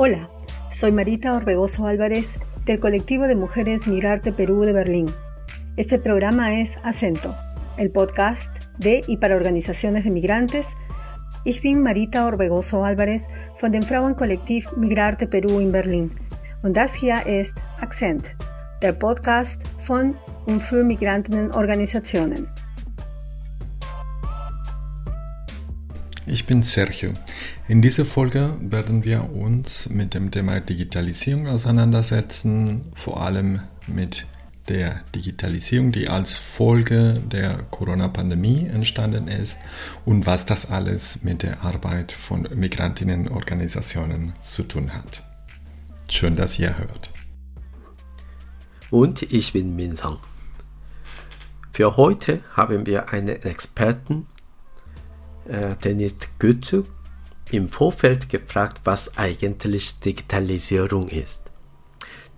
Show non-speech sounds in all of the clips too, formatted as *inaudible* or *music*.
Hola, soy Marita Orbegoso Álvarez del colectivo de mujeres Migrarte Perú de Berlín. Este programa es Acento, el podcast de y para organizaciones de migrantes. Ich bin Marita Orbegoso Álvarez von dem Frauenkollektiv Migrarte Peru in Berlin. Und das hier ist Akzent, der Podcast von und für Migrantenorganisationen. Ich bin Sergio. In dieser Folge werden wir uns mit dem Thema Digitalisierung auseinandersetzen, vor allem mit der Digitalisierung, die als Folge der Corona-Pandemie entstanden ist und was das alles mit der Arbeit von Migrantinnenorganisationen zu tun hat. Schön, dass ihr hört. Und ich bin Minsang. Für heute haben wir einen Experten äh, Dennis Götze im Vorfeld gefragt, was eigentlich Digitalisierung ist.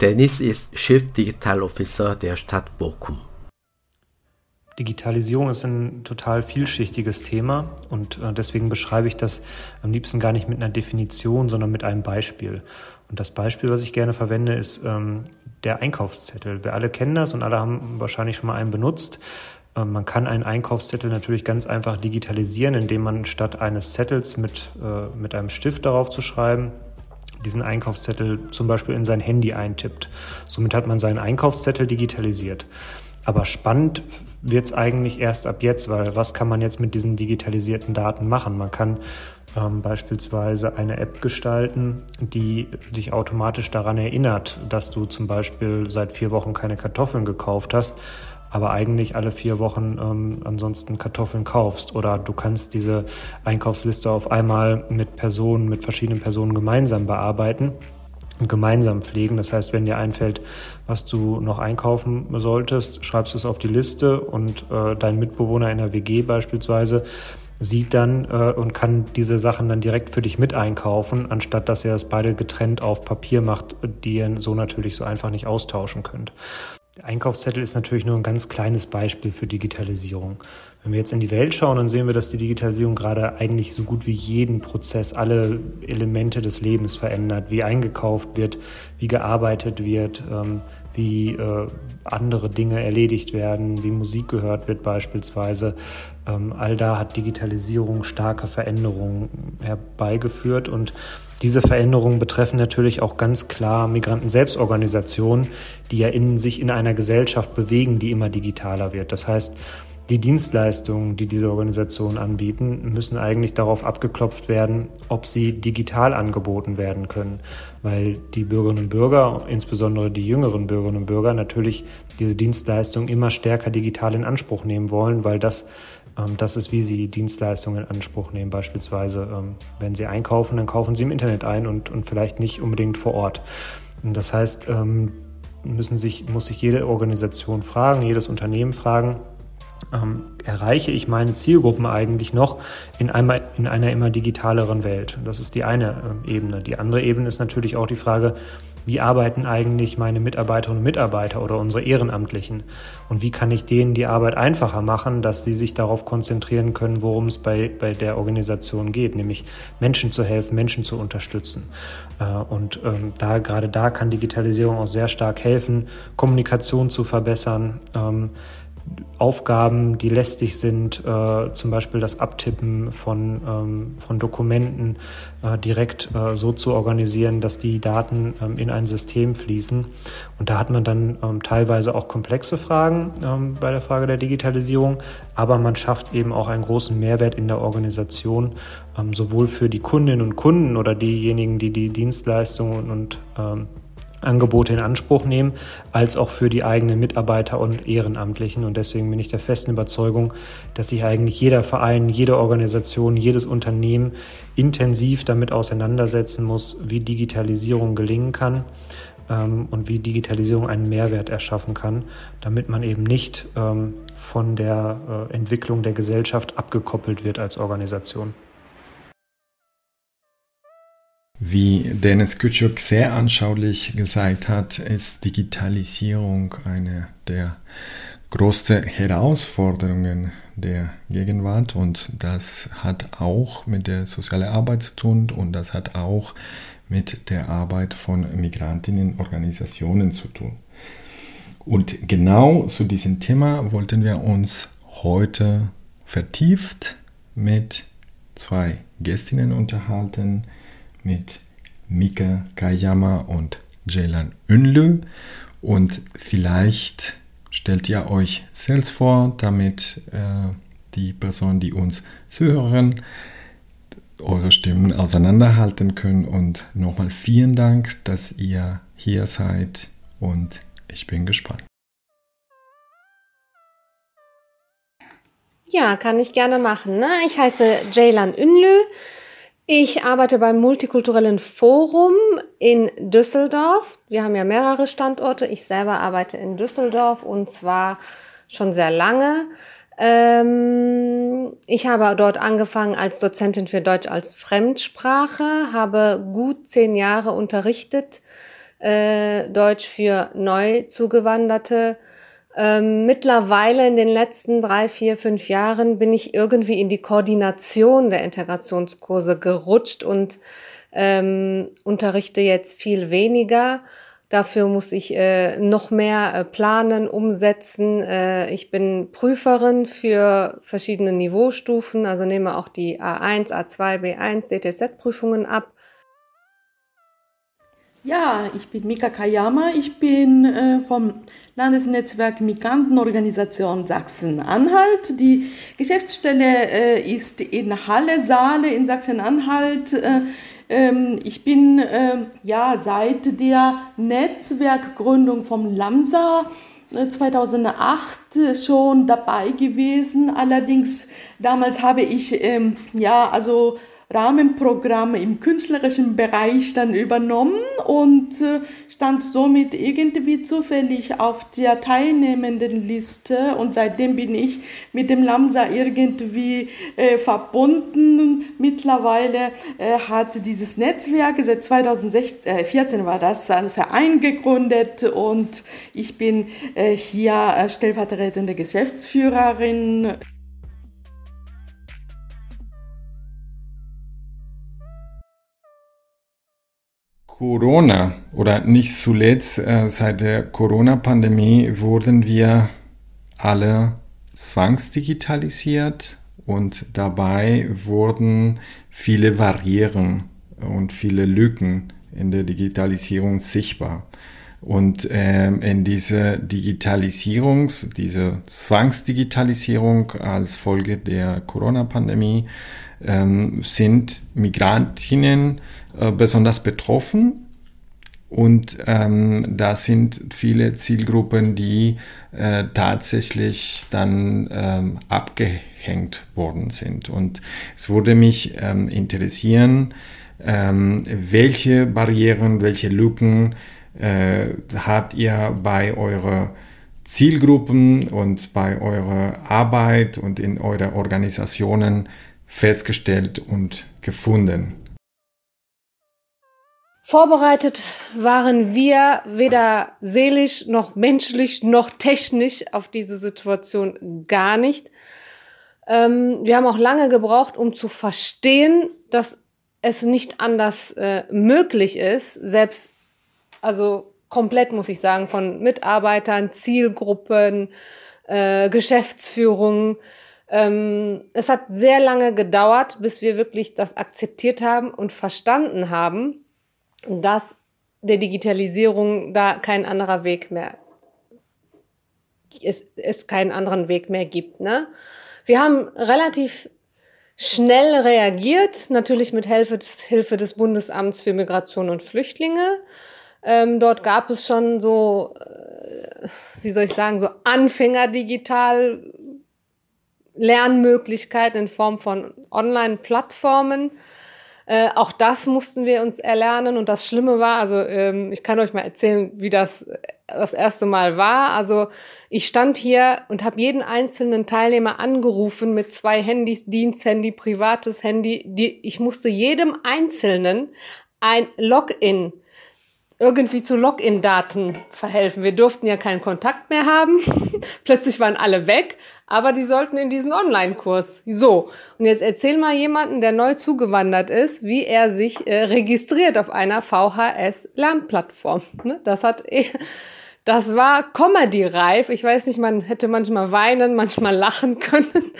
Dennis ist Chef Digital Officer der Stadt Bochum. Digitalisierung ist ein total vielschichtiges Thema und äh, deswegen beschreibe ich das am liebsten gar nicht mit einer Definition, sondern mit einem Beispiel. Und das Beispiel, was ich gerne verwende, ist ähm, der Einkaufszettel. Wir alle kennen das und alle haben wahrscheinlich schon mal einen benutzt. Ähm, man kann einen Einkaufszettel natürlich ganz einfach digitalisieren, indem man statt eines Zettels mit, äh, mit einem Stift darauf zu schreiben, diesen Einkaufszettel zum Beispiel in sein Handy eintippt. Somit hat man seinen Einkaufszettel digitalisiert. Aber spannend wird es eigentlich erst ab jetzt, weil was kann man jetzt mit diesen digitalisierten Daten machen? Man kann ähm, beispielsweise eine App gestalten, die dich automatisch daran erinnert, dass du zum Beispiel seit vier Wochen keine Kartoffeln gekauft hast aber eigentlich alle vier Wochen ähm, ansonsten Kartoffeln kaufst. Oder du kannst diese Einkaufsliste auf einmal mit Personen, mit verschiedenen Personen gemeinsam bearbeiten und gemeinsam pflegen. Das heißt, wenn dir einfällt, was du noch einkaufen solltest, schreibst du es auf die Liste und äh, dein Mitbewohner in der WG beispielsweise sieht dann äh, und kann diese Sachen dann direkt für dich mit einkaufen, anstatt dass ihr das beide getrennt auf Papier macht, die ihr so natürlich so einfach nicht austauschen könnt. Der Einkaufszettel ist natürlich nur ein ganz kleines Beispiel für Digitalisierung. Wenn wir jetzt in die Welt schauen, dann sehen wir, dass die Digitalisierung gerade eigentlich so gut wie jeden Prozess, alle Elemente des Lebens verändert, wie eingekauft wird, wie gearbeitet wird, ähm, wie äh, andere Dinge erledigt werden, wie Musik gehört wird beispielsweise. Ähm, all da hat Digitalisierung starke Veränderungen herbeigeführt und diese Veränderungen betreffen natürlich auch ganz klar Migranten-Selbstorganisationen, die ja in sich in einer Gesellschaft bewegen, die immer digitaler wird. Das heißt, die Dienstleistungen, die diese Organisationen anbieten, müssen eigentlich darauf abgeklopft werden, ob sie digital angeboten werden können, weil die Bürgerinnen und Bürger, insbesondere die jüngeren Bürgerinnen und Bürger, natürlich diese Dienstleistungen immer stärker digital in Anspruch nehmen wollen, weil das das ist, wie Sie Dienstleistungen in Anspruch nehmen. Beispielsweise, ähm, wenn Sie einkaufen, dann kaufen Sie im Internet ein und, und vielleicht nicht unbedingt vor Ort. Das heißt, ähm, müssen sich, muss sich jede Organisation fragen, jedes Unternehmen fragen, ähm, erreiche ich meine Zielgruppen eigentlich noch in, einmal, in einer immer digitaleren Welt? Das ist die eine Ebene. Die andere Ebene ist natürlich auch die Frage, wie arbeiten eigentlich meine Mitarbeiterinnen und Mitarbeiter oder unsere Ehrenamtlichen? Und wie kann ich denen die Arbeit einfacher machen, dass sie sich darauf konzentrieren können, worum es bei, bei der Organisation geht, nämlich Menschen zu helfen, Menschen zu unterstützen. Äh, und ähm, da, gerade da kann Digitalisierung auch sehr stark helfen, Kommunikation zu verbessern, ähm, Aufgaben, die lästig sind, äh, zum Beispiel das Abtippen von, ähm, von Dokumenten äh, direkt äh, so zu organisieren, dass die Daten ähm, in ein System fließen. Und da hat man dann ähm, teilweise auch komplexe Fragen ähm, bei der Frage der Digitalisierung, aber man schafft eben auch einen großen Mehrwert in der Organisation, ähm, sowohl für die Kundinnen und Kunden oder diejenigen, die die Dienstleistungen und ähm, Angebote in Anspruch nehmen, als auch für die eigenen Mitarbeiter und Ehrenamtlichen. Und deswegen bin ich der festen Überzeugung, dass sich eigentlich jeder Verein, jede Organisation, jedes Unternehmen intensiv damit auseinandersetzen muss, wie Digitalisierung gelingen kann ähm, und wie Digitalisierung einen Mehrwert erschaffen kann, damit man eben nicht ähm, von der äh, Entwicklung der Gesellschaft abgekoppelt wird als Organisation. Wie Dennis Kütschuk sehr anschaulich gesagt hat, ist Digitalisierung eine der größte Herausforderungen der Gegenwart und das hat auch mit der sozialen Arbeit zu tun und das hat auch mit der Arbeit von Migrantinnenorganisationen zu tun. Und genau zu diesem Thema wollten wir uns heute vertieft mit zwei Gästinnen unterhalten, mit Mika Kayama und Ceylan Ünlü. Und vielleicht stellt ihr euch selbst vor, damit äh, die Personen, die uns zuhören, eure Stimmen auseinanderhalten können. Und nochmal vielen Dank, dass ihr hier seid und ich bin gespannt. Ja, kann ich gerne machen. Ne? Ich heiße Ceylan Ünlü. Ich arbeite beim Multikulturellen Forum in Düsseldorf. Wir haben ja mehrere Standorte. Ich selber arbeite in Düsseldorf und zwar schon sehr lange. Ähm, ich habe dort angefangen als Dozentin für Deutsch als Fremdsprache, habe gut zehn Jahre unterrichtet, äh, Deutsch für neu zugewanderte ähm, mittlerweile in den letzten drei, vier, fünf Jahren bin ich irgendwie in die Koordination der Integrationskurse gerutscht und ähm, unterrichte jetzt viel weniger. Dafür muss ich äh, noch mehr äh, planen, umsetzen. Äh, ich bin Prüferin für verschiedene Niveaustufen, also nehme auch die A1, A2, B1 DTZ-Prüfungen ab. Ja, ich bin Mika Kayama. Ich bin äh, vom Landesnetzwerk Migrantenorganisation Sachsen-Anhalt. Die Geschäftsstelle äh, ist in Halle, Saale in Sachsen-Anhalt. Äh, ähm, ich bin äh, ja seit der Netzwerkgründung vom LAMSA 2008 äh, schon dabei gewesen. Allerdings damals habe ich ähm, ja also Rahmenprogramm im künstlerischen Bereich dann übernommen und äh, stand somit irgendwie zufällig auf der teilnehmenden Liste und seitdem bin ich mit dem Lamsa irgendwie äh, verbunden. Mittlerweile äh, hat dieses Netzwerk, seit 2014 war das, ein Verein gegründet und ich bin äh, hier äh, stellvertretende Geschäftsführerin. Corona oder nicht zuletzt äh, seit der Corona-Pandemie wurden wir alle zwangsdigitalisiert und dabei wurden viele Barrieren und viele Lücken in der Digitalisierung sichtbar. Und ähm, in diese Digitalisierung, diese Zwangsdigitalisierung als Folge der Corona-Pandemie ähm, sind Migrantinnen äh, besonders betroffen. Und ähm, da sind viele Zielgruppen, die äh, tatsächlich dann ähm, abgehängt worden sind. Und es würde mich ähm, interessieren, ähm, welche Barrieren, welche Lücken äh, habt ihr bei eurer Zielgruppen und bei eurer Arbeit und in eurer Organisationen festgestellt und gefunden? Vorbereitet waren wir weder seelisch noch menschlich noch technisch auf diese Situation gar nicht. Ähm, wir haben auch lange gebraucht, um zu verstehen, dass es nicht anders äh, möglich ist, selbst, also komplett muss ich sagen, von Mitarbeitern, Zielgruppen, äh, Geschäftsführung. Ähm, es hat sehr lange gedauert, bis wir wirklich das akzeptiert haben und verstanden haben, dass der Digitalisierung da kein anderer Weg mehr es, es keinen anderen Weg mehr gibt. Ne? Wir haben relativ schnell reagiert, natürlich mit Hilfe des, Hilfe des Bundesamts für Migration und Flüchtlinge. Ähm, dort gab es schon so, äh, wie soll ich sagen, so Anfänger-digital Lernmöglichkeiten in Form von Online-Plattformen. Äh, auch das mussten wir uns erlernen und das Schlimme war, also ähm, ich kann euch mal erzählen, wie das das erste Mal war. Also ich stand hier und habe jeden einzelnen Teilnehmer angerufen mit zwei Handys, Diensthandy, privates Handy. Die, ich musste jedem Einzelnen ein Login irgendwie zu Login-Daten verhelfen. Wir durften ja keinen Kontakt mehr haben. *laughs* Plötzlich waren alle weg, aber die sollten in diesen Online-Kurs. So, und jetzt erzähl mal jemanden, der neu zugewandert ist, wie er sich äh, registriert auf einer VHS-Lernplattform. Ne? Das hat eh, das war Comedy-reif. Ich weiß nicht, man hätte manchmal weinen, manchmal lachen können.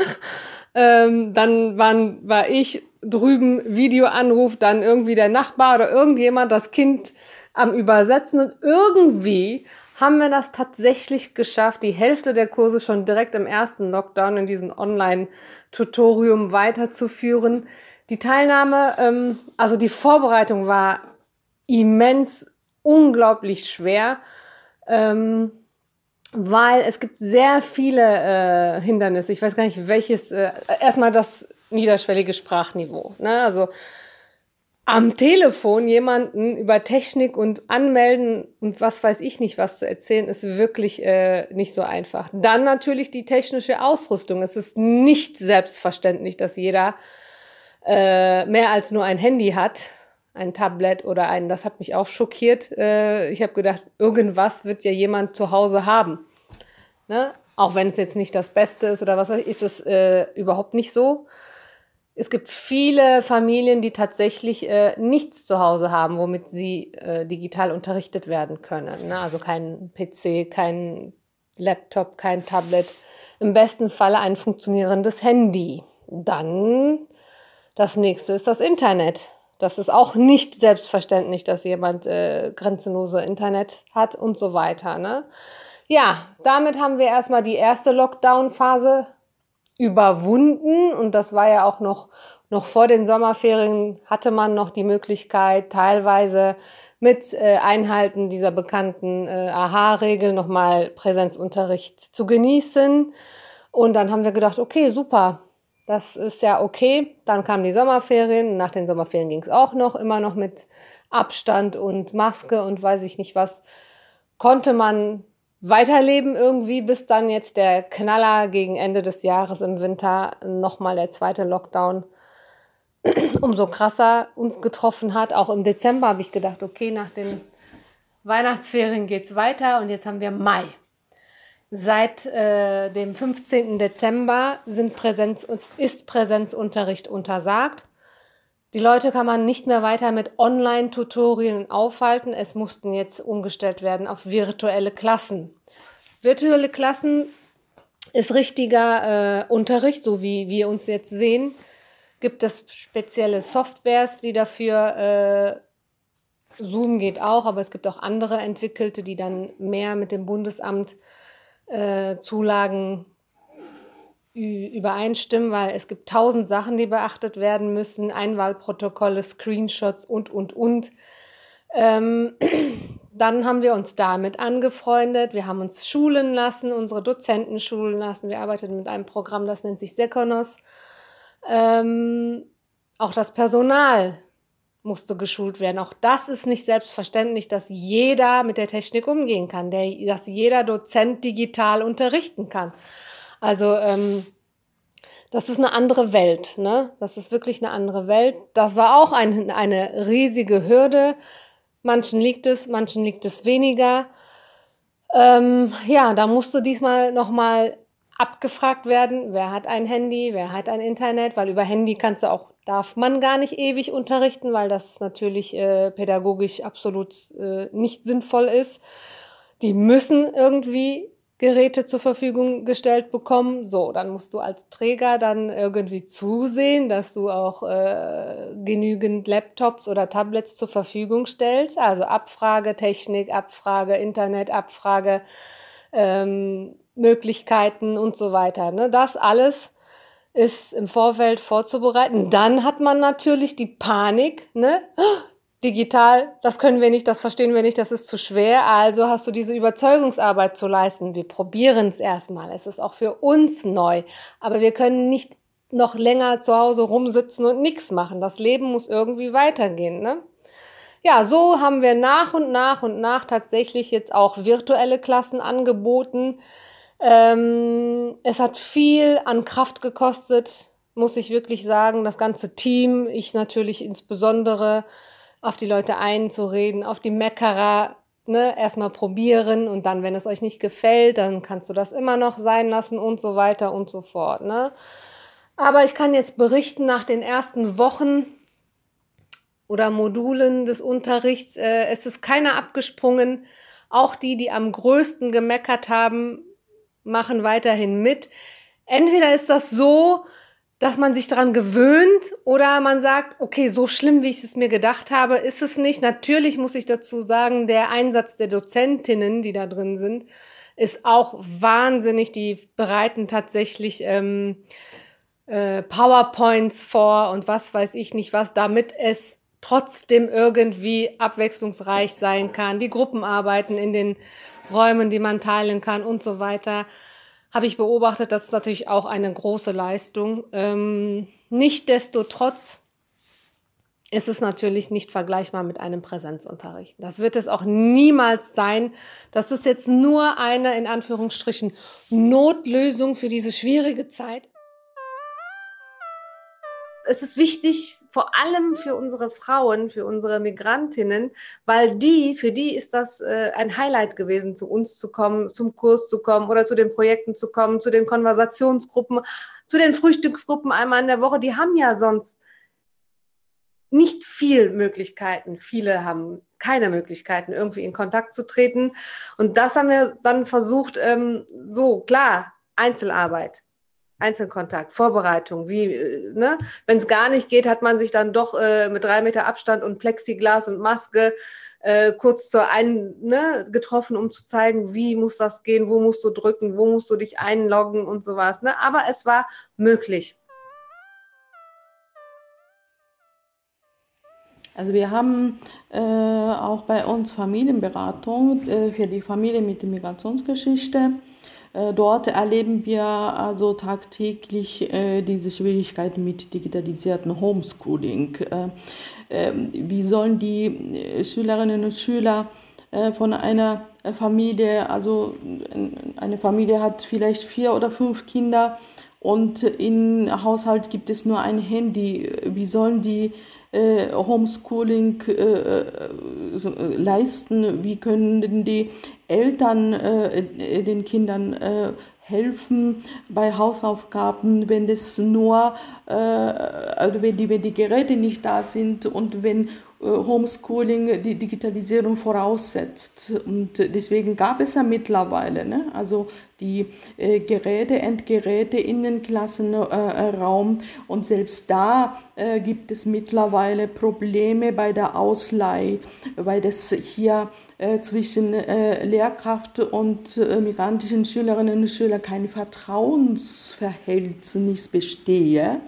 *laughs* ähm, dann waren, war ich drüben Videoanruf, dann irgendwie der Nachbar oder irgendjemand das Kind am Übersetzen und irgendwie haben wir das tatsächlich geschafft, die Hälfte der Kurse schon direkt im ersten Lockdown in diesem Online-Tutorium weiterzuführen. Die Teilnahme, ähm, also die Vorbereitung war immens, unglaublich schwer, ähm, weil es gibt sehr viele äh, Hindernisse. Ich weiß gar nicht, welches. Äh, erstmal das niederschwellige Sprachniveau. Ne? Also am Telefon jemanden über Technik und Anmelden und was weiß ich nicht was zu erzählen, ist wirklich äh, nicht so einfach. Dann natürlich die technische Ausrüstung. Es ist nicht selbstverständlich, dass jeder äh, mehr als nur ein Handy hat, ein Tablet oder ein. Das hat mich auch schockiert. Äh, ich habe gedacht, irgendwas wird ja jemand zu Hause haben. Ne? Auch wenn es jetzt nicht das Beste ist oder was, ist es äh, überhaupt nicht so. Es gibt viele Familien, die tatsächlich äh, nichts zu Hause haben, womit sie äh, digital unterrichtet werden können. Ne? Also kein PC, kein Laptop, kein Tablet. Im besten Falle ein funktionierendes Handy. Dann das nächste ist das Internet. Das ist auch nicht selbstverständlich, dass jemand äh, grenzenlose Internet hat und so weiter. Ne? Ja, damit haben wir erstmal die erste Lockdown-Phase überwunden und das war ja auch noch, noch vor den Sommerferien hatte man noch die Möglichkeit, teilweise mit äh, Einhalten dieser bekannten äh, AHA-Regel nochmal Präsenzunterricht zu genießen. Und dann haben wir gedacht, okay, super, das ist ja okay. Dann kamen die Sommerferien. Nach den Sommerferien ging es auch noch, immer noch mit Abstand und Maske und weiß ich nicht was. Konnte man weiterleben irgendwie, bis dann jetzt der Knaller gegen Ende des Jahres im Winter nochmal der zweite Lockdown *clears throat* umso krasser uns getroffen hat. Auch im Dezember habe ich gedacht, okay, nach den Weihnachtsferien geht es weiter und jetzt haben wir Mai. Seit äh, dem 15. Dezember sind Präsenz, ist Präsenzunterricht untersagt. Die Leute kann man nicht mehr weiter mit Online-Tutorien aufhalten. Es mussten jetzt umgestellt werden auf virtuelle Klassen. Virtuelle Klassen ist richtiger äh, Unterricht, so wie wir uns jetzt sehen. Gibt es spezielle Softwares, die dafür, äh, Zoom geht auch, aber es gibt auch andere entwickelte, die dann mehr mit dem Bundesamt äh, Zulagen übereinstimmen, weil es gibt tausend Sachen, die beachtet werden müssen, Einwahlprotokolle, Screenshots und, und, und. Ähm, *clears throat* dann haben wir uns damit angefreundet. Wir haben uns schulen lassen, unsere Dozenten schulen lassen. Wir arbeiteten mit einem Programm, das nennt sich Sekonos. Ähm, auch das Personal musste geschult werden. Auch das ist nicht selbstverständlich, dass jeder mit der Technik umgehen kann, der, dass jeder Dozent digital unterrichten kann. Also ähm, das ist eine andere Welt, ne? Das ist wirklich eine andere Welt. Das war auch ein, eine riesige Hürde. Manchen liegt es, manchen liegt es weniger. Ähm, ja, da musste diesmal nochmal abgefragt werden, wer hat ein Handy, wer hat ein Internet, weil über Handy kannst du auch, darf man gar nicht ewig unterrichten, weil das natürlich äh, pädagogisch absolut äh, nicht sinnvoll ist. Die müssen irgendwie Geräte zur Verfügung gestellt bekommen. So, dann musst du als Träger dann irgendwie zusehen, dass du auch äh, genügend Laptops oder Tablets zur Verfügung stellst. Also Abfrage, Technik, Abfrage, Internet, Abfrage, ähm, Möglichkeiten und so weiter. Ne? Das alles ist im Vorfeld vorzubereiten. Dann hat man natürlich die Panik, ne? Digital, das können wir nicht, das verstehen wir nicht, das ist zu schwer. Also hast du diese Überzeugungsarbeit zu leisten. Wir probieren es erstmal. Es ist auch für uns neu. Aber wir können nicht noch länger zu Hause rumsitzen und nichts machen. Das Leben muss irgendwie weitergehen. Ne? Ja, so haben wir nach und nach und nach tatsächlich jetzt auch virtuelle Klassen angeboten. Ähm, es hat viel an Kraft gekostet, muss ich wirklich sagen. Das ganze Team, ich natürlich insbesondere auf die Leute einzureden, auf die Meckerer, ne, erstmal probieren und dann, wenn es euch nicht gefällt, dann kannst du das immer noch sein lassen und so weiter und so fort, ne. Aber ich kann jetzt berichten, nach den ersten Wochen oder Modulen des Unterrichts, äh, es ist keiner abgesprungen. Auch die, die am größten gemeckert haben, machen weiterhin mit. Entweder ist das so, dass man sich daran gewöhnt oder man sagt, okay, so schlimm, wie ich es mir gedacht habe, ist es nicht. Natürlich muss ich dazu sagen, der Einsatz der Dozentinnen, die da drin sind, ist auch wahnsinnig. Die bereiten tatsächlich ähm, äh, PowerPoints vor und was weiß ich nicht was, damit es trotzdem irgendwie abwechslungsreich sein kann. Die Gruppenarbeiten in den Räumen, die man teilen kann und so weiter habe ich beobachtet, das ist natürlich auch eine große Leistung. Ähm, Nichtsdestotrotz ist es natürlich nicht vergleichbar mit einem Präsenzunterricht. Das wird es auch niemals sein. Das ist jetzt nur eine, in Anführungsstrichen, Notlösung für diese schwierige Zeit. Es ist wichtig, vor allem für unsere Frauen, für unsere Migrantinnen, weil die, für die ist das äh, ein Highlight gewesen, zu uns zu kommen, zum Kurs zu kommen oder zu den Projekten zu kommen, zu den Konversationsgruppen, zu den Frühstücksgruppen einmal in der Woche. Die haben ja sonst nicht viel Möglichkeiten. Viele haben keine Möglichkeiten, irgendwie in Kontakt zu treten. Und das haben wir dann versucht, ähm, so klar, Einzelarbeit. Einzelkontakt, Vorbereitung, wie, äh, ne? Wenn es gar nicht geht, hat man sich dann doch äh, mit drei Meter Abstand und Plexiglas und Maske äh, kurz zur einen ne, getroffen, um zu zeigen, wie muss das gehen, wo musst du drücken, wo musst du dich einloggen und sowas. Ne? Aber es war möglich. Also wir haben äh, auch bei uns Familienberatung äh, für die Familie mit Migrationsgeschichte. Äh, dort erleben wir also tagtäglich äh, diese Schwierigkeiten mit digitalisierten Homeschooling. Äh, ähm, wie sollen die Schülerinnen und Schüler von einer Familie, also eine Familie hat vielleicht vier oder fünf Kinder und im Haushalt gibt es nur ein Handy. Wie sollen die äh, Homeschooling äh, äh, leisten? Wie können die Eltern äh, den Kindern äh, helfen bei Hausaufgaben, wenn es nur, äh, also wenn die, wenn die Geräte nicht da sind und wenn äh, Homeschooling die Digitalisierung voraussetzt. Und deswegen gab es ja mittlerweile, ne? also die äh, Geräte, Endgeräte in den Klassenraum. und selbst da äh, gibt es mittlerweile Probleme bei der Ausleihe, weil das hier äh, zwischen äh, Lehrkraft und äh, migrantischen Schülerinnen und Schülern kein Vertrauensverhältnis bestehe.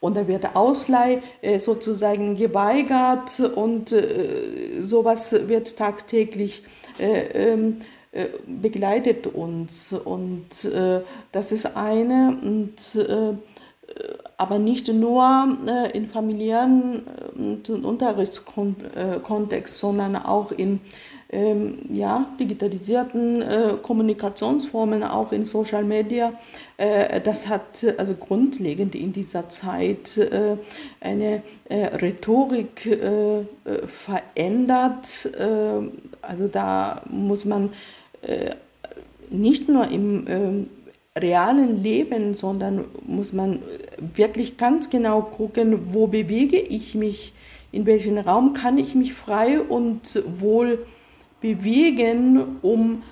Und da wird Ausleih äh, sozusagen geweigert und äh, sowas wird tagtäglich äh, ähm, begleitet uns. Und das ist eine, und, aber nicht nur in familiären und Unterrichtskontext, sondern auch in ähm, ja, digitalisierten äh, Kommunikationsformen, auch in Social Media. Äh, das hat also grundlegend in dieser Zeit äh, eine äh, Rhetorik äh, äh, verändert. also da muss man nicht nur im ähm, realen Leben, sondern muss man wirklich ganz genau gucken, wo bewege ich mich, in welchem Raum kann ich mich frei und wohl bewegen, um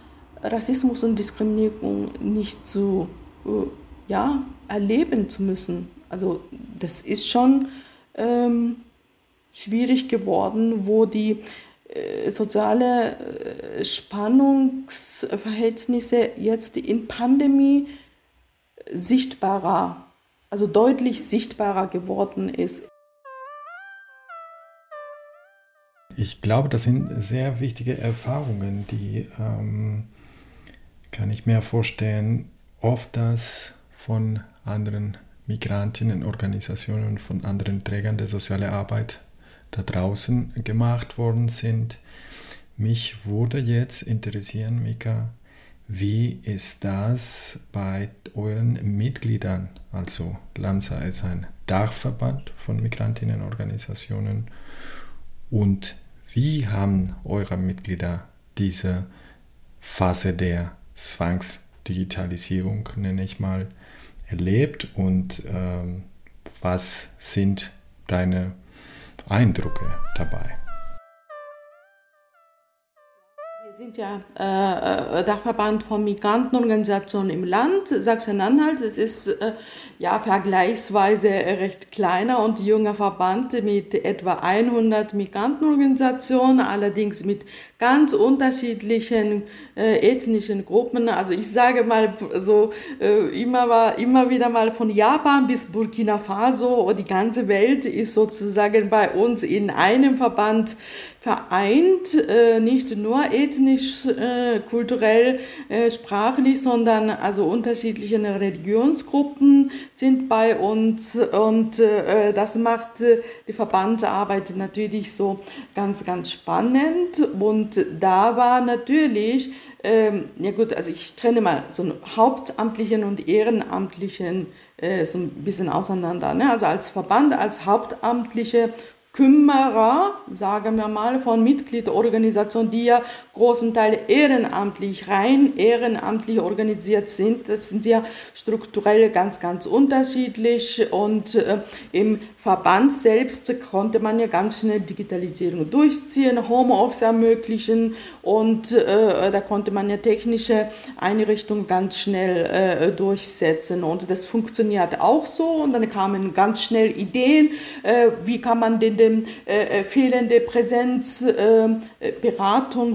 Rassismus und Diskriminierung nicht zu äh, ja, erleben zu müssen. Also das ist schon ähm, schwierig geworden, wo die äh, soziale äh, Spannungsverhältnisse jetzt in Pandemie sichtbarer, also deutlich sichtbarer geworden ist. Ich glaube, das sind sehr wichtige Erfahrungen, die ähm, kann ich mir vorstellen, oft das von anderen Migrantinnenorganisationen, von anderen Trägern der sozialen Arbeit da draußen gemacht worden sind. Mich würde jetzt interessieren, Mika, wie ist das bei euren Mitgliedern? Also LAMSA ist ein Dachverband von Migrantinnenorganisationen Und wie haben eure Mitglieder diese Phase der Zwangsdigitalisierung, nenne ich mal, erlebt und ähm, was sind deine Eindrücke dabei? Sind ja äh, äh, Dachverband von Migrantenorganisationen im Land Sachsen-Anhalt. Es ist äh, ja vergleichsweise recht kleiner und junger Verband mit etwa 100 Migrantenorganisationen, allerdings mit ganz unterschiedlichen äh, ethnischen Gruppen. Also ich sage mal so äh, immer, war, immer wieder mal von Japan bis Burkina Faso, die ganze Welt ist sozusagen bei uns in einem Verband vereint, äh, nicht nur ethnisch, äh, kulturell, äh, sprachlich, sondern also unterschiedliche Religionsgruppen sind bei uns und das macht die Verbandsarbeit natürlich so ganz, ganz spannend und da war natürlich ähm, ja gut, also ich trenne mal so einen hauptamtlichen und ehrenamtlichen äh, so ein bisschen auseinander. Ne? Also als Verband, als hauptamtliche Kümmerer, sagen wir mal, von Mitgliederorganisationen, die ja großen Teil ehrenamtlich, rein ehrenamtlich organisiert sind. Das sind ja strukturell ganz, ganz unterschiedlich und äh, im Verband selbst konnte man ja ganz schnell Digitalisierung durchziehen, Homeoffice ermöglichen und äh, da konnte man ja technische Einrichtungen ganz schnell äh, durchsetzen. Und das funktioniert auch so. Und dann kamen ganz schnell Ideen, äh, wie kann man denn, denn äh, fehlende Präsenz, äh,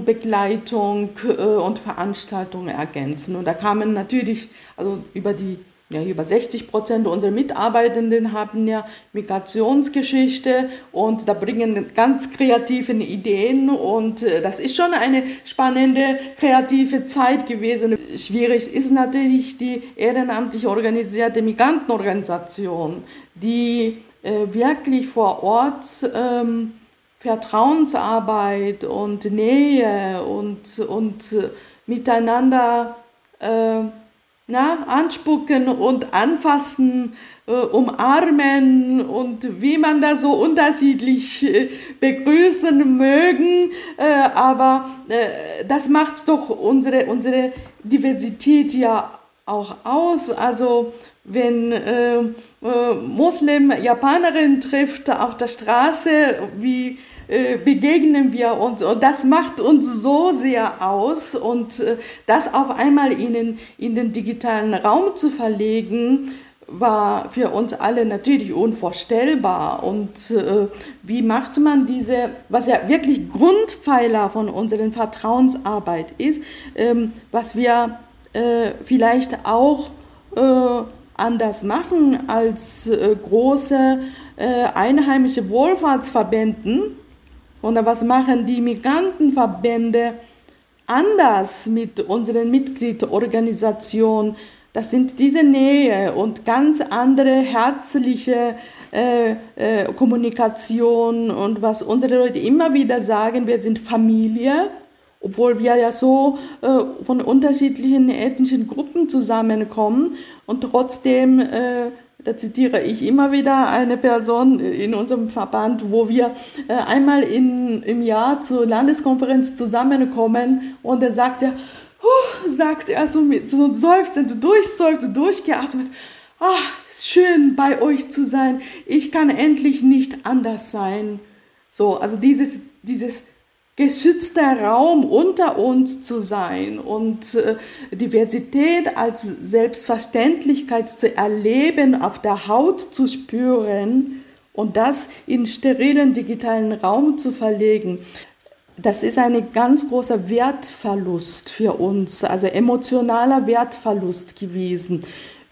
Begleitung äh, und Veranstaltungen ergänzen. Und da kamen natürlich also über die ja, über 60 Prozent unserer Mitarbeitenden haben ja Migrationsgeschichte und da bringen ganz kreative Ideen und äh, das ist schon eine spannende, kreative Zeit gewesen. Schwierig ist natürlich die ehrenamtlich organisierte Migrantenorganisation, die äh, wirklich vor Ort ähm, Vertrauensarbeit und Nähe und, und äh, miteinander äh, na, anspucken und anfassen, äh, umarmen und wie man da so unterschiedlich äh, begrüßen mögen. Äh, aber äh, das macht doch unsere, unsere Diversität ja auch aus. Also wenn äh, äh, Muslim Japanerin trifft auf der Straße, wie äh, begegnen wir uns und das macht uns so sehr aus und äh, das auf einmal in in den digitalen Raum zu verlegen, war für uns alle natürlich unvorstellbar. Und äh, wie macht man diese, was ja wirklich Grundpfeiler von unserer Vertrauensarbeit ist, ähm, was wir äh, vielleicht auch äh, anders machen als äh, große einheimische Wohlfahrtsverbänden, und was machen die Migrantenverbände anders mit unseren Mitgliedsorganisationen? Das sind diese Nähe und ganz andere herzliche äh, äh, Kommunikation und was unsere Leute immer wieder sagen, wir sind Familie, obwohl wir ja so äh, von unterschiedlichen ethnischen Gruppen zusammenkommen und trotzdem äh, da zitiere ich immer wieder eine Person in unserem Verband, wo wir äh, einmal in, im Jahr zur Landeskonferenz zusammenkommen und er sagt er, sagt er so mit so seufzend, durchseufzend, durchgeatmet, ah, ist schön bei euch zu sein, ich kann endlich nicht anders sein. So, also dieses, dieses geschützter Raum unter uns zu sein und äh, Diversität als Selbstverständlichkeit zu erleben, auf der Haut zu spüren und das in sterilen digitalen Raum zu verlegen. Das ist ein ganz großer Wertverlust für uns, also emotionaler Wertverlust gewesen.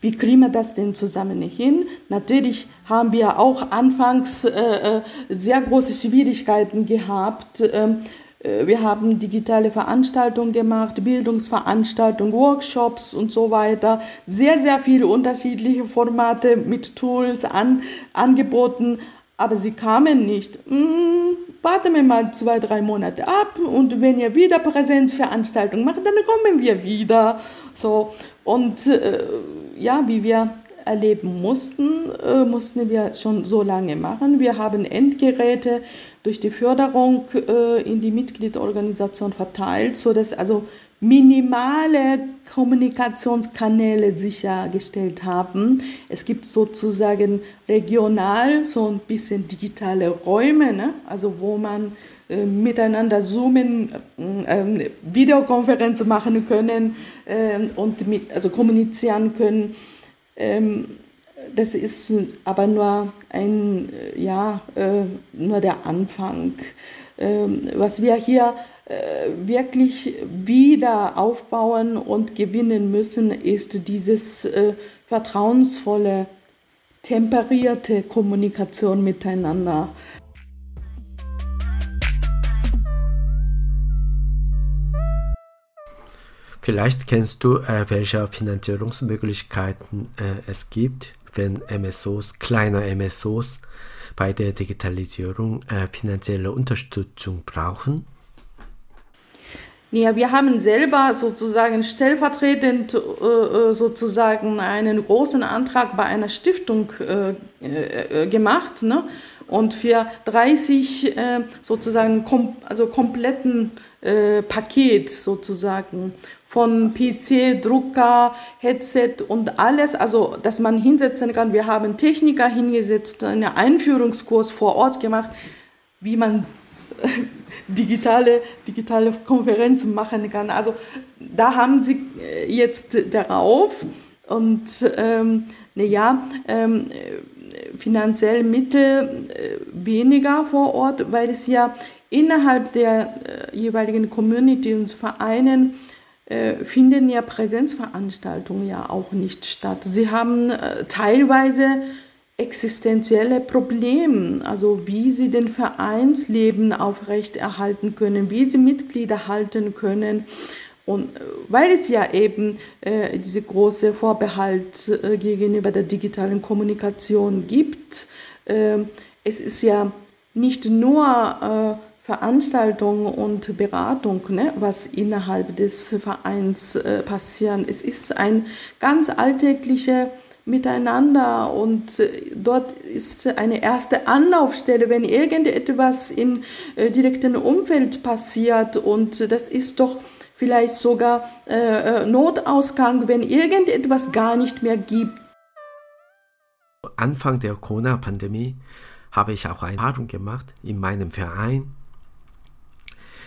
Wie kriegen wir das denn zusammen hin? Natürlich haben wir auch anfangs äh, äh sehr große Schwierigkeiten gehabt. Ähm, äh, wir haben digitale Veranstaltungen gemacht, Bildungsveranstaltungen, Workshops und so weiter. Sehr, sehr viele unterschiedliche Formate mit Tools an, angeboten, aber sie kamen nicht. Warten wir mal zwei, drei Monate ab und wenn ihr wieder Präsenzveranstaltungen macht, dann kommen wir wieder. So, und äh, ja, wie wir erleben mussten, äh, mussten wir schon so lange machen. Wir haben Endgeräte durch die Förderung äh, in die Mitgliedsorganisation verteilt, sodass also minimale Kommunikationskanäle sichergestellt haben. Es gibt sozusagen regional so ein bisschen digitale Räume, ne? also wo man äh, miteinander zoomen, äh, Videokonferenzen machen können äh, und mit, also kommunizieren können. Ähm, das ist aber nur ein, ja, äh, nur der Anfang. Ähm, was wir hier äh, wirklich wieder aufbauen und gewinnen müssen, ist dieses äh, vertrauensvolle, temperierte Kommunikation miteinander. Vielleicht kennst du, äh, welche Finanzierungsmöglichkeiten äh, es gibt, wenn MSOs, kleine MSOs bei der Digitalisierung äh, finanzielle Unterstützung brauchen. Ja, wir haben selber sozusagen stellvertretend äh, äh sozusagen einen großen Antrag bei einer Stiftung äh, äh, gemacht. Ne? Und für 30 äh, sozusagen kom also kompletten äh, Paket sozusagen von PC, Drucker, Headset und alles, also dass man hinsetzen kann. Wir haben Techniker hingesetzt, einen Einführungskurs vor Ort gemacht, wie man digitale, digitale Konferenzen machen kann. Also da haben sie äh, jetzt darauf und ähm, naja, ähm, finanziell Mittel äh, weniger vor Ort, weil es ja innerhalb der äh, jeweiligen Community und Vereinen äh, finden ja Präsenzveranstaltungen ja auch nicht statt. Sie haben äh, teilweise existenzielle Probleme, also wie sie den Vereinsleben aufrechterhalten können, wie sie Mitglieder halten können. Und äh, weil es ja eben äh, diese große Vorbehalt äh, gegenüber der digitalen Kommunikation gibt, äh, es ist ja nicht nur Veranstaltung und Beratung, ne, was innerhalb des Vereins äh, passieren. Es ist ein ganz alltägliches Miteinander und äh, dort ist eine erste Anlaufstelle, wenn irgendetwas im äh, direkten Umfeld passiert und das ist doch vielleicht sogar äh, Notausgang, wenn irgendetwas gar nicht mehr gibt. Anfang der Corona-Pandemie habe ich auch eine Erfahrung gemacht in meinem Verein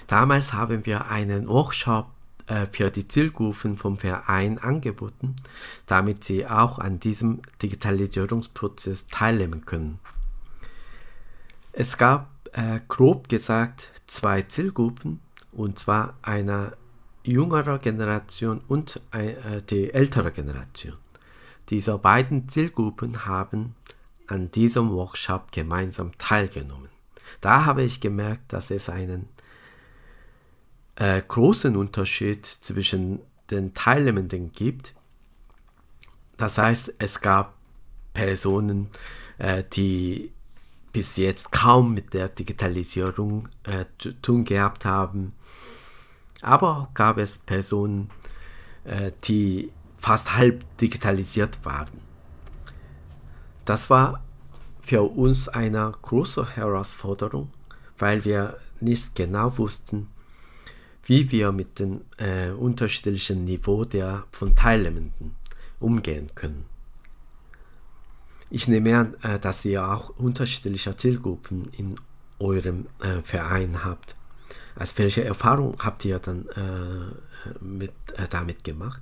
Damals haben wir einen Workshop für die Zielgruppen vom Verein angeboten, damit sie auch an diesem Digitalisierungsprozess teilnehmen können. Es gab äh, grob gesagt zwei Zielgruppen, und zwar eine jüngere Generation und äh, die ältere Generation. Diese beiden Zielgruppen haben an diesem Workshop gemeinsam teilgenommen. Da habe ich gemerkt, dass es einen äh, großen Unterschied zwischen den Teilnehmenden gibt. Das heißt, es gab Personen, äh, die bis jetzt kaum mit der Digitalisierung äh, zu tun gehabt haben. Aber auch gab es Personen, äh, die fast halb digitalisiert waren. Das war für uns eine große Herausforderung, weil wir nicht genau wussten, wie wir mit dem äh, unterschiedlichen Niveau der von Teilnehmenden umgehen können. Ich nehme an, äh, dass ihr auch unterschiedliche Zielgruppen in eurem äh, Verein habt. Also welche Erfahrung habt ihr dann äh, mit, äh, damit gemacht?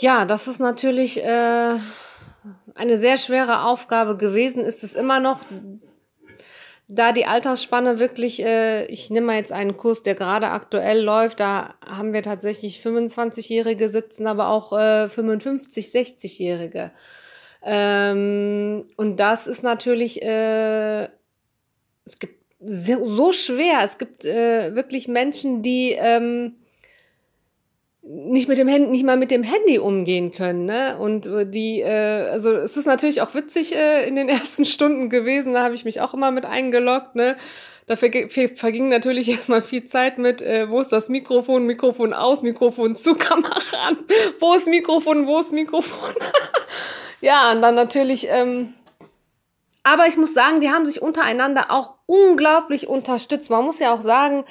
Ja, das ist natürlich äh, eine sehr schwere Aufgabe gewesen, ist es immer noch da die Altersspanne wirklich, äh, ich nehme mal jetzt einen Kurs, der gerade aktuell läuft, da haben wir tatsächlich 25-Jährige sitzen, aber auch äh, 55, 60-Jährige. Ähm, und das ist natürlich, äh, es gibt so, so schwer. Es gibt äh, wirklich Menschen, die ähm, nicht mit dem Handy, nicht mal mit dem Handy umgehen können, ne? Und äh, die, äh, also es ist natürlich auch witzig äh, in den *laughs* ersten Stunden gewesen. Da habe ich mich auch immer mit eingeloggt, ne? Da verging natürlich *laughs* erstmal viel Zeit mit, äh, wo ist das Mikrofon, Mikrofon aus, Mikrofon zu, *laughs* Kamera an, wo ist Mikrofon, wo ist Mikrofon. ja, und dann natürlich, ähm, aber ich muss sagen, die haben sich untereinander auch unglaublich unterstützt. Man muss ja auch sagen,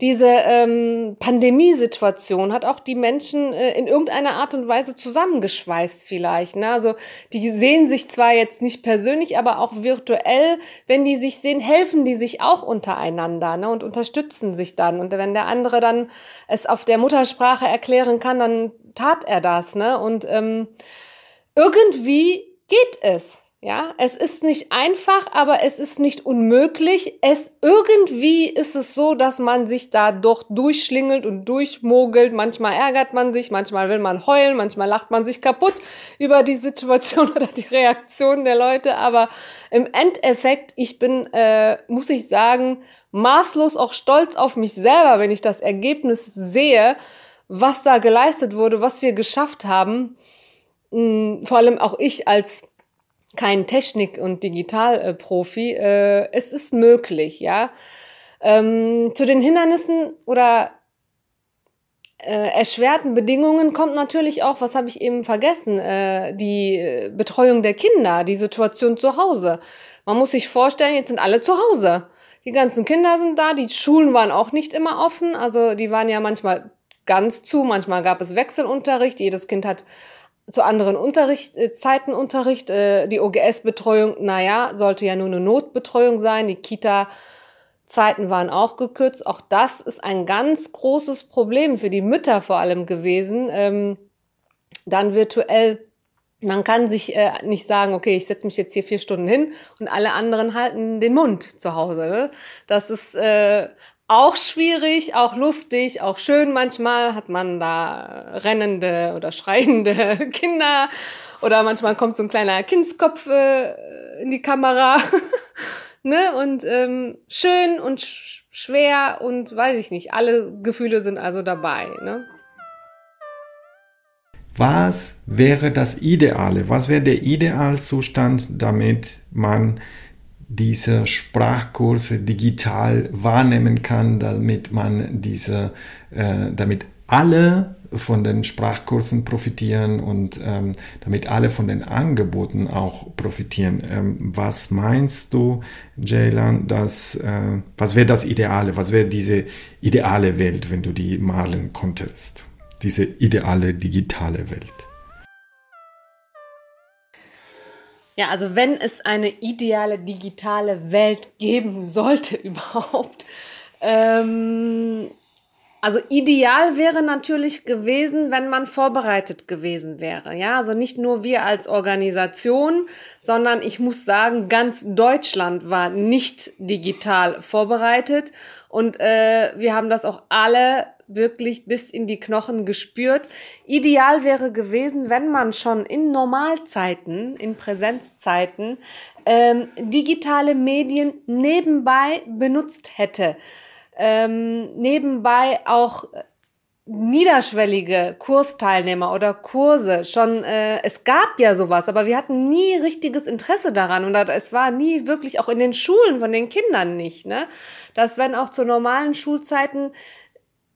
diese ähm, Pandemiesituation hat auch die Menschen äh, in irgendeiner Art und Weise zusammengeschweißt vielleicht. Ne? Also die sehen sich zwar jetzt nicht persönlich, aber auch virtuell, wenn die sich sehen, helfen die sich auch untereinander ne? und unterstützen sich dann. Und wenn der andere dann es auf der Muttersprache erklären kann, dann tat er das. Ne? Und ähm, irgendwie geht es. Ja, es ist nicht einfach, aber es ist nicht unmöglich. Es irgendwie ist es so, dass man sich da doch durchschlingelt und durchmogelt. Manchmal ärgert man sich, manchmal will man heulen, manchmal lacht man sich kaputt über die Situation *laughs* oder die Reaktion der Leute. Aber im Endeffekt, ich bin, äh, muss ich sagen, maßlos auch stolz auf mich selber, wenn ich das Ergebnis sehe, was da geleistet wurde, was wir geschafft haben. Hm, vor allem auch ich als kein Technik- und Digitalprofi. Äh, es ist möglich, ja. Ähm, zu den Hindernissen oder äh, erschwerten Bedingungen kommt natürlich auch, was habe ich eben vergessen, äh, die Betreuung der Kinder, die Situation zu Hause. Man muss sich vorstellen, jetzt sind alle zu Hause. Die ganzen Kinder sind da, die Schulen waren auch nicht immer offen, also die waren ja manchmal ganz zu, manchmal gab es Wechselunterricht, jedes Kind hat zu anderen Unterricht, äh, Zeiten Unterricht. Äh, die OGS-Betreuung, naja, sollte ja nur eine Notbetreuung sein. Die Kita-Zeiten waren auch gekürzt. Auch das ist ein ganz großes Problem für die Mütter vor allem gewesen. Ähm, dann virtuell man kann sich äh, nicht sagen, okay, ich setze mich jetzt hier vier Stunden hin und alle anderen halten den Mund zu Hause. Ne? Das ist äh, auch schwierig, auch lustig, auch schön. Manchmal hat man da rennende oder schreiende *laughs* Kinder oder manchmal kommt so ein kleiner Kindskopf äh, in die Kamera. *laughs* ne? Und ähm, schön und sch schwer und weiß ich nicht. Alle Gefühle sind also dabei. Ne? Was wäre das Ideale? Was wäre der Idealzustand, damit man diese Sprachkurse digital wahrnehmen kann, damit man diese, äh, damit alle von den Sprachkursen profitieren und ähm, damit alle von den Angeboten auch profitieren. Ähm, was meinst du, Jaylan, dass, äh, was wäre das Ideale? Was wäre diese ideale Welt, wenn du die malen konntest? Diese ideale digitale Welt? Ja, also wenn es eine ideale digitale Welt geben sollte *laughs* überhaupt. Ähm, also ideal wäre natürlich gewesen, wenn man vorbereitet gewesen wäre. Ja, also nicht nur wir als Organisation, sondern ich muss sagen, ganz Deutschland war nicht digital vorbereitet und äh, wir haben das auch alle wirklich bis in die Knochen gespürt. Ideal wäre gewesen, wenn man schon in Normalzeiten, in Präsenzzeiten, ähm, digitale Medien nebenbei benutzt hätte. Ähm, nebenbei auch niederschwellige Kursteilnehmer oder Kurse schon, äh, es gab ja sowas, aber wir hatten nie richtiges Interesse daran und es war nie wirklich auch in den Schulen von den Kindern nicht, ne? Dass wenn auch zu normalen Schulzeiten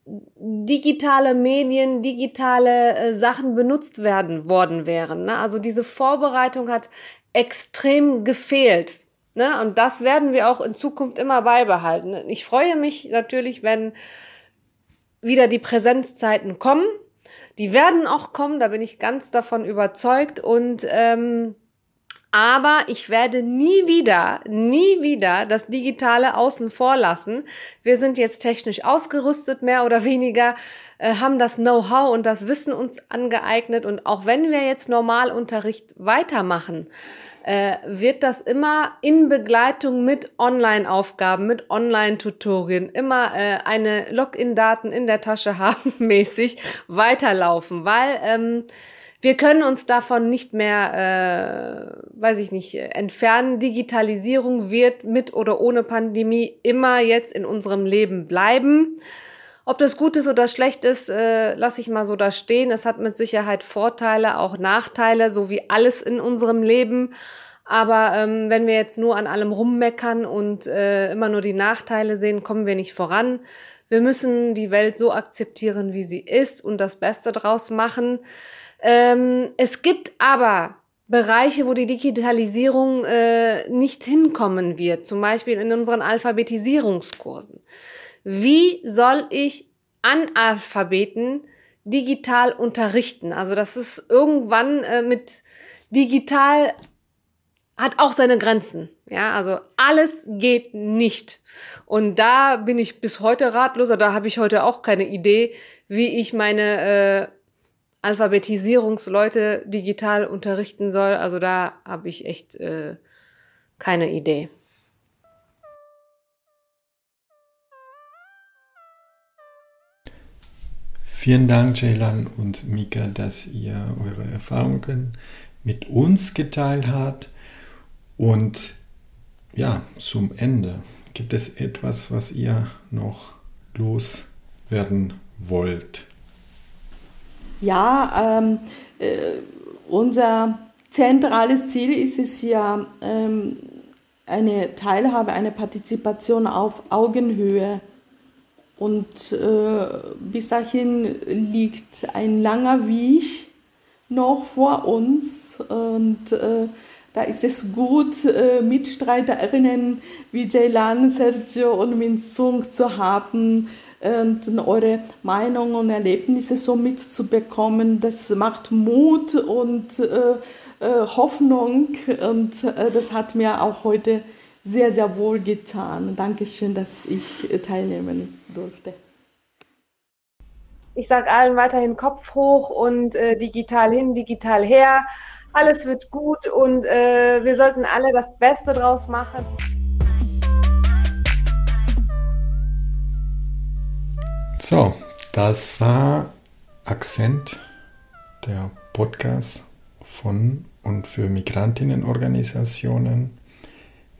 digitale Medien, digitale äh, Sachen benutzt werden worden wären. Ne? Also diese Vorbereitung hat extrem gefehlt. Ne? Und das werden wir auch in Zukunft immer beibehalten. Ich freue mich natürlich, wenn wieder die Präsenzzeiten kommen. Die werden auch kommen, da bin ich ganz davon überzeugt. Und ähm, aber ich werde nie wieder, nie wieder das Digitale außen vor lassen. Wir sind jetzt technisch ausgerüstet, mehr oder weniger, äh, haben das Know-how und das Wissen uns angeeignet. Und auch wenn wir jetzt Normalunterricht weitermachen, äh, wird das immer in Begleitung mit Online-Aufgaben, mit Online-Tutorien, immer äh, eine Login-Daten in der Tasche *laughs* haben mäßig weiterlaufen, weil ähm, wir können uns davon nicht mehr, äh, weiß ich nicht, entfernen. Digitalisierung wird mit oder ohne Pandemie immer jetzt in unserem Leben bleiben. Ob das gut ist oder schlecht ist, äh, lasse ich mal so da stehen. Es hat mit Sicherheit Vorteile, auch Nachteile, so wie alles in unserem Leben. Aber ähm, wenn wir jetzt nur an allem rummeckern und äh, immer nur die Nachteile sehen, kommen wir nicht voran. Wir müssen die Welt so akzeptieren, wie sie ist und das Beste draus machen. Ähm, es gibt aber Bereiche, wo die Digitalisierung äh, nicht hinkommen wird, zum Beispiel in unseren Alphabetisierungskursen. Wie soll ich Analphabeten digital unterrichten? Also das ist irgendwann äh, mit digital hat auch seine Grenzen. Ja, also alles geht nicht. Und da bin ich bis heute ratlos, da habe ich heute auch keine Idee, wie ich meine äh, Alphabetisierungsleute digital unterrichten soll. Also da habe ich echt äh, keine Idee. Vielen Dank, Jaylan und Mika, dass ihr eure Erfahrungen mit uns geteilt habt. Und ja, zum Ende gibt es etwas, was ihr noch loswerden wollt. Ja, ähm, äh, unser zentrales Ziel ist es ja, ähm, eine Teilhabe, eine Partizipation auf Augenhöhe. Und äh, bis dahin liegt ein langer Weg noch vor uns. Und äh, da ist es gut, äh, Mitstreiterinnen wie Jaylan, Sergio und Minsung zu haben, und eure Meinungen und Erlebnisse so mitzubekommen. Das macht Mut und äh, äh, Hoffnung und äh, das hat mir auch heute sehr, sehr wohl getan. Dankeschön, dass ich teilnehmen durfte. Ich sage allen weiterhin Kopf hoch und äh, digital hin, digital her. Alles wird gut und äh, wir sollten alle das Beste draus machen. So, das war Akzent, der Podcast von und für Migrantinnenorganisationen.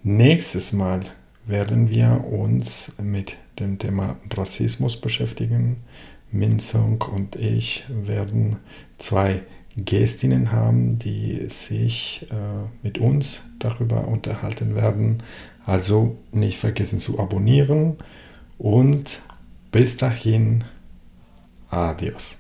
Nächstes Mal werden wir uns mit dem Thema Rassismus beschäftigen. Minzung und ich werden zwei Gästinnen haben, die sich äh, mit uns darüber unterhalten werden. Also nicht vergessen zu abonnieren und bis dahin, adios.